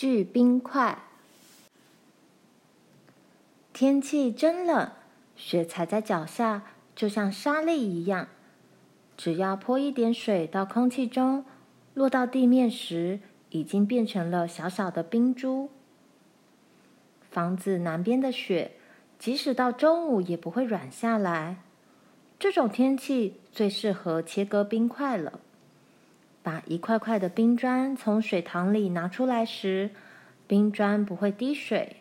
锯冰块。天气真冷，雪踩在脚下就像沙粒一样。只要泼一点水到空气中，落到地面时，已经变成了小小的冰珠。房子南边的雪，即使到中午也不会软下来。这种天气最适合切割冰块了。把一块块的冰砖从水塘里拿出来时，冰砖不会滴水，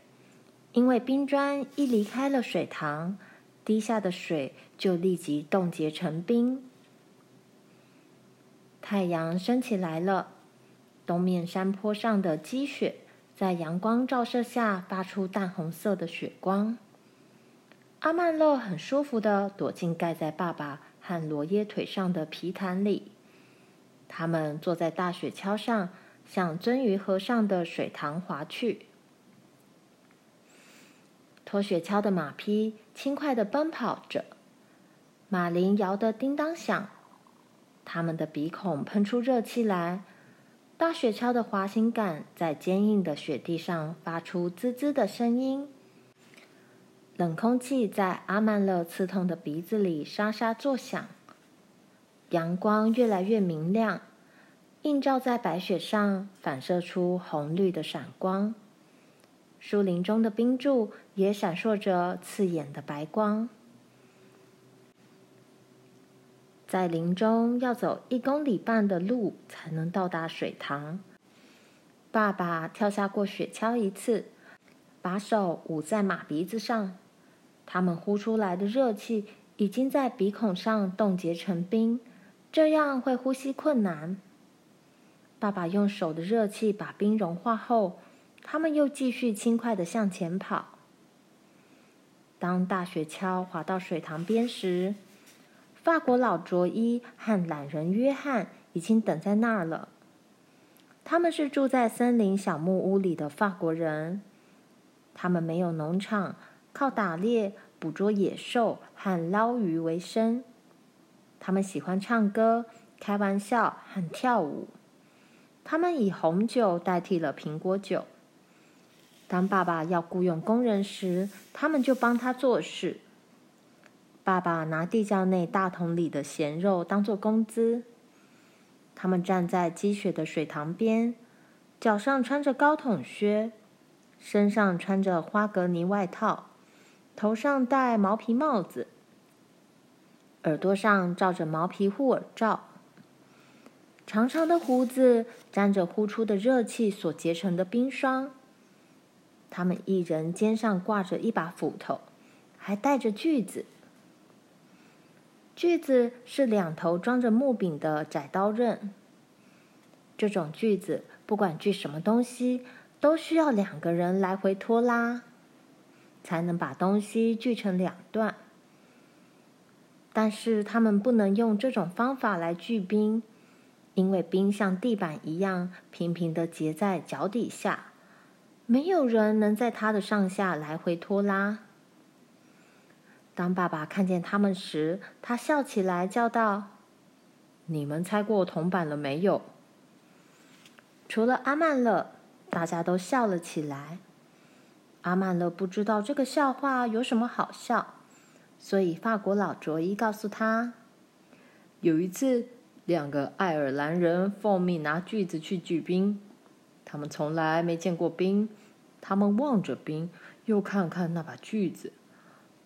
因为冰砖一离开了水塘，滴下的水就立即冻结成冰。太阳升起来了，东面山坡上的积雪在阳光照射下发出淡红色的雪光。阿曼乐很舒服的躲进盖在爸爸和罗耶腿上的皮毯里。他们坐在大雪橇上，向鳟鱼河上的水塘划去。拖雪橇的马匹轻快地奔跑着，马铃摇得叮当响。他们的鼻孔喷出热气来，大雪橇的滑行杆在坚硬的雪地上发出滋滋的声音。冷空气在阿曼勒刺痛的鼻子里沙沙作响。阳光越来越明亮，映照在白雪上，反射出红绿的闪光。树林中的冰柱也闪烁着刺眼的白光。在林中要走一公里半的路才能到达水塘。爸爸跳下过雪橇一次，把手捂在马鼻子上。他们呼出来的热气已经在鼻孔上冻结成冰，这样会呼吸困难。爸爸用手的热气把冰融化后，他们又继续轻快地向前跑。当大雪橇滑到水塘边时，法国老卓伊和懒人约翰已经等在那儿了。他们是住在森林小木屋里的法国人，他们没有农场。靠打猎、捕捉野兽和捞鱼为生。他们喜欢唱歌、开玩笑和跳舞。他们以红酒代替了苹果酒。当爸爸要雇佣工人时，他们就帮他做事。爸爸拿地窖内大桶里的咸肉当做工资。他们站在积雪的水塘边，脚上穿着高筒靴，身上穿着花格呢外套。头上戴毛皮帽子，耳朵上罩着毛皮护耳罩，长长的胡子沾着呼出的热气所结成的冰霜。他们一人肩上挂着一把斧头，还带着锯子。锯子是两头装着木柄的窄刀刃。这种锯子不管锯什么东西，都需要两个人来回拖拉。才能把东西锯成两段，但是他们不能用这种方法来锯冰，因为冰像地板一样平平的结在脚底下，没有人能在它的上下来回拖拉。当爸爸看见他们时，他笑起来，叫道：“你们猜过铜板了没有？”除了阿曼勒，大家都笑了起来。阿曼勒不知道这个笑话有什么好笑，所以法国老卓伊告诉他：有一次，两个爱尔兰人奉命拿锯子去锯冰，他们从来没见过冰，他们望着冰，又看看那把锯子，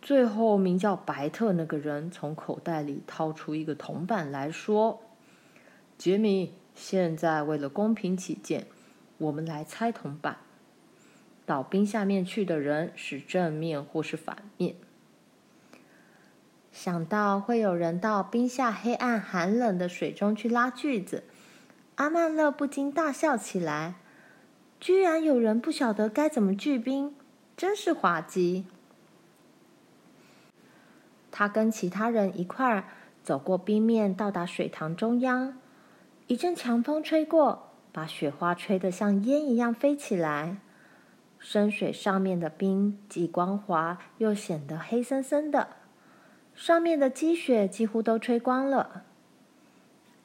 最后名叫白特那个人从口袋里掏出一个铜板来说：“杰米，现在为了公平起见，我们来猜铜板。”到冰下面去的人是正面或是反面？想到会有人到冰下黑暗寒冷的水中去拉锯子，阿曼乐不禁大笑起来。居然有人不晓得该怎么锯冰，真是滑稽！他跟其他人一块儿走过冰面，到达水塘中央。一阵强风吹过，把雪花吹得像烟一样飞起来。深水上面的冰既光滑又显得黑森森的，上面的积雪几乎都吹光了。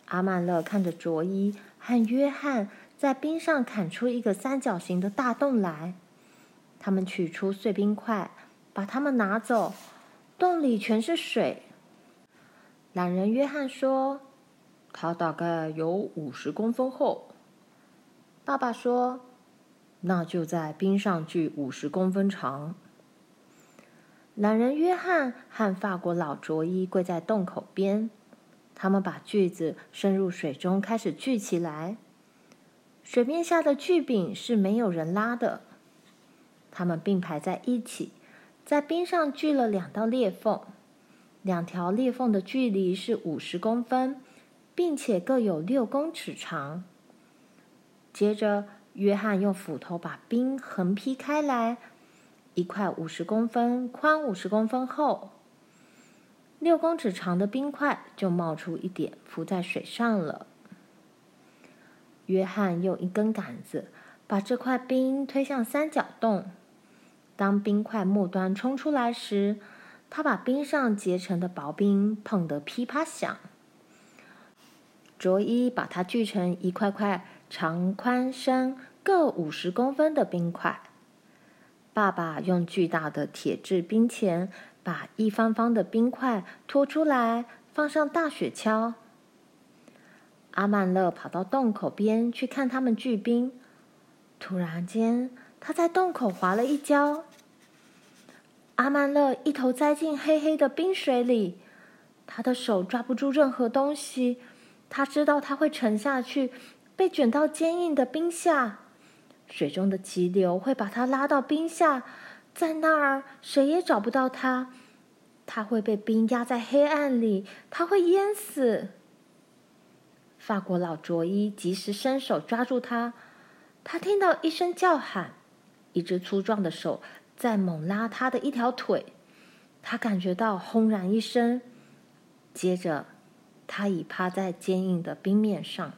阿曼勒看着卓伊和约翰在冰上砍出一个三角形的大洞来。他们取出碎冰块，把它们拿走，洞里全是水。懒人约翰说：“它大概有五十公分厚。”爸爸说：“那就在冰上锯五十公分长。”懒人约翰和法国老卓伊跪在洞口边，他们把锯子伸入水中，开始锯起来。水面下的锯柄是没有人拉的。他们并排在一起，在冰上锯了两道裂缝，两条裂缝的距离是五十公分，并且各有六公尺长。接着，约翰用斧头把冰横劈开来。一块五十公分宽、五十公分厚、六公尺长的冰块就冒出一点，浮在水上了。约翰用一根杆子把这块冰推向三角洞。当冰块末端冲出来时，他把冰上结成的薄冰碰得噼啪响。卓伊把它锯成一块块长、宽、深各五十公分的冰块。爸爸用巨大的铁制冰钳把一方方的冰块拖出来，放上大雪橇。阿曼乐跑到洞口边去看他们锯冰。突然间，他在洞口滑了一跤。阿曼乐一头栽进黑黑的冰水里，他的手抓不住任何东西。他知道他会沉下去，被卷到坚硬的冰下。水中的急流会把他拉到冰下，在那儿谁也找不到他。他会被冰压在黑暗里，他会淹死。法国老卓伊及时伸手抓住他，他听到一声叫喊，一只粗壮的手在猛拉他的一条腿。他感觉到轰然一声，接着他已趴在坚硬的冰面上。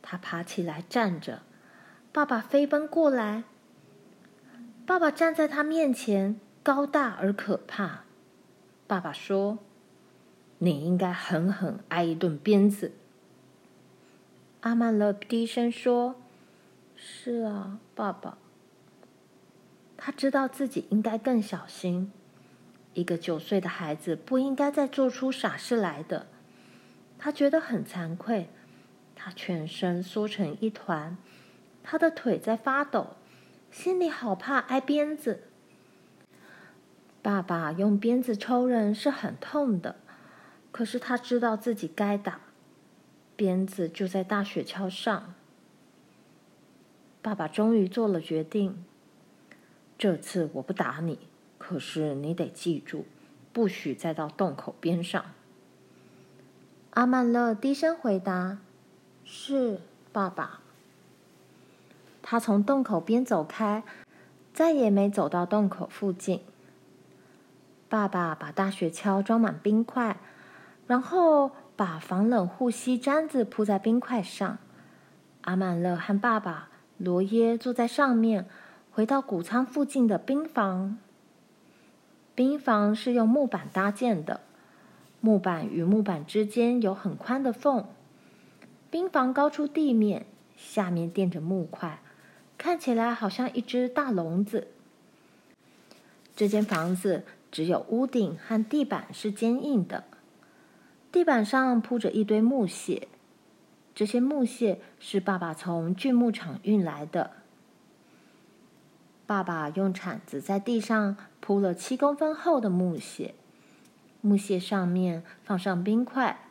他爬起来站着。爸爸飞奔过来，爸爸站在他面前，高大而可怕。爸爸说：“你应该狠狠挨一顿鞭子。”阿曼勒低声说：“是啊，爸爸。”他知道自己应该更小心。一个九岁的孩子不应该再做出傻事来的。他觉得很惭愧，他全身缩成一团。他的腿在发抖，心里好怕挨鞭子。爸爸用鞭子抽人是很痛的，可是他知道自己该打。鞭子就在大雪橇上。爸爸终于做了决定：这次我不打你，可是你得记住，不许再到洞口边上。阿曼勒低声回答：“是，爸爸。”他从洞口边走开，再也没走到洞口附近。爸爸把大雪橇装满冰块，然后把防冷护膝毡子铺在冰块上。阿曼乐和爸爸罗耶坐在上面，回到谷仓附近的冰房。冰房是用木板搭建的，木板与木板之间有很宽的缝。冰房高出地面，下面垫着木块。看起来好像一只大笼子。这间房子只有屋顶和地板是坚硬的，地板上铺着一堆木屑。这些木屑是爸爸从锯木厂运来的。爸爸用铲子在地上铺了七公分厚的木屑，木屑上面放上冰块，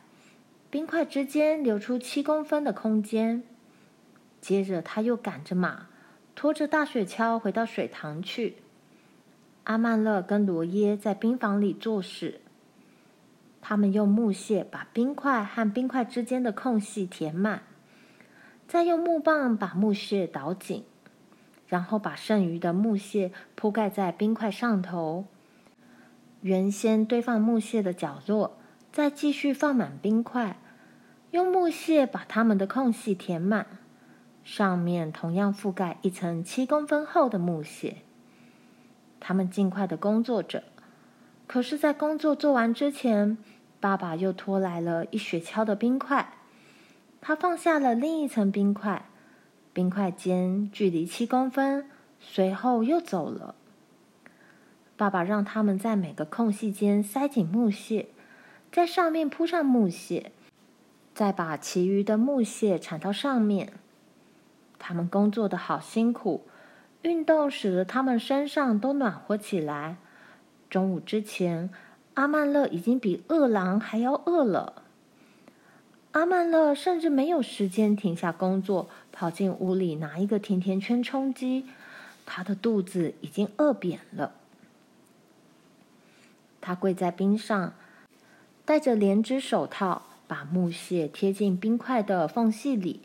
冰块之间留出七公分的空间。接着他又赶着马。拖着大雪橇回到水塘去。阿曼勒跟罗耶在冰房里做事。他们用木屑把冰块和冰块之间的空隙填满，再用木棒把木屑捣紧，然后把剩余的木屑铺盖在冰块上头。原先堆放木屑的角落，再继续放满冰块，用木屑把它们的空隙填满。上面同样覆盖一层七公分厚的木屑。他们尽快的工作着，可是，在工作做完之前，爸爸又拖来了一雪橇的冰块。他放下了另一层冰块，冰块间距离七公分，随后又走了。爸爸让他们在每个空隙间塞紧木屑，在上面铺上木屑，再把其余的木屑铲到上面。他们工作的好辛苦，运动使得他们身上都暖和起来。中午之前，阿曼乐已经比饿狼还要饿了。阿曼乐甚至没有时间停下工作，跑进屋里拿一个甜甜圈充饥。他的肚子已经饿扁了。他跪在冰上，戴着连指手套，把木屑贴进冰块的缝隙里，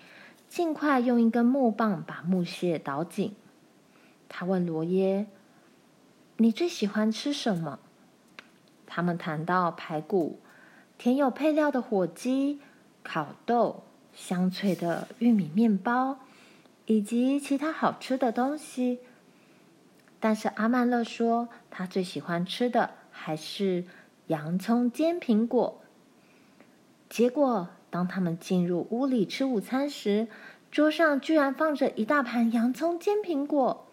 尽快用一根木棒把木屑捣紧。他问罗耶：“你最喜欢吃什么？”他们谈到排骨、甜有配料的火鸡、烤豆、香脆的玉米面包，以及其他好吃的东西。但是阿曼乐说，他最喜欢吃的。还是洋葱煎苹果。结果，当他们进入屋里吃午餐时，桌上居然放着一大盘洋葱煎苹果。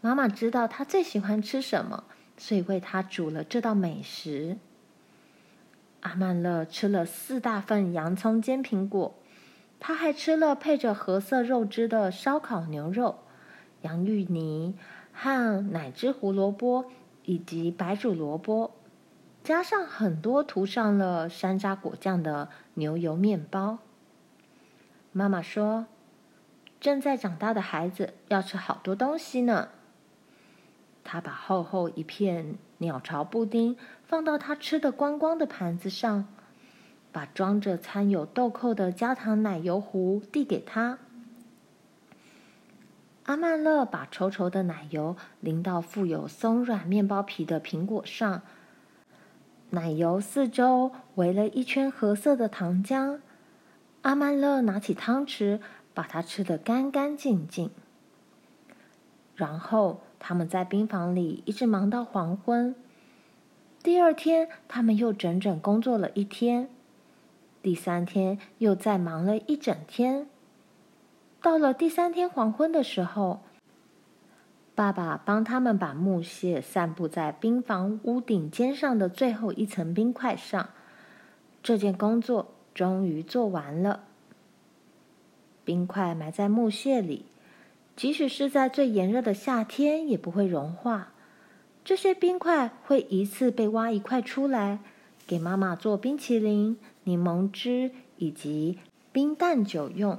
妈妈知道他最喜欢吃什么，所以为他煮了这道美食。阿曼乐吃了四大份洋葱煎苹果，他还吃了配着褐色肉汁的烧烤牛肉、洋芋泥和奶汁胡萝卜。以及白煮萝卜，加上很多涂上了山楂果酱的牛油面包。妈妈说：“正在长大的孩子要吃好多东西呢。”她把厚厚一片鸟巢布丁放到他吃的光光的盘子上，把装着掺有豆蔻的焦糖奶油壶递给他。阿曼乐把稠稠的奶油淋到富有松软面包皮的苹果上，奶油四周围了一圈褐色的糖浆。阿曼乐拿起汤匙，把它吃得干干净净。然后他们在冰房里一直忙到黄昏。第二天，他们又整整工作了一天。第三天，又再忙了一整天。到了第三天黄昏的时候，爸爸帮他们把木屑散布在冰房屋顶尖上的最后一层冰块上。这件工作终于做完了。冰块埋在木屑里，即使是在最炎热的夏天也不会融化。这些冰块会一次被挖一块出来，给妈妈做冰淇淋、柠檬汁以及冰蛋酒用。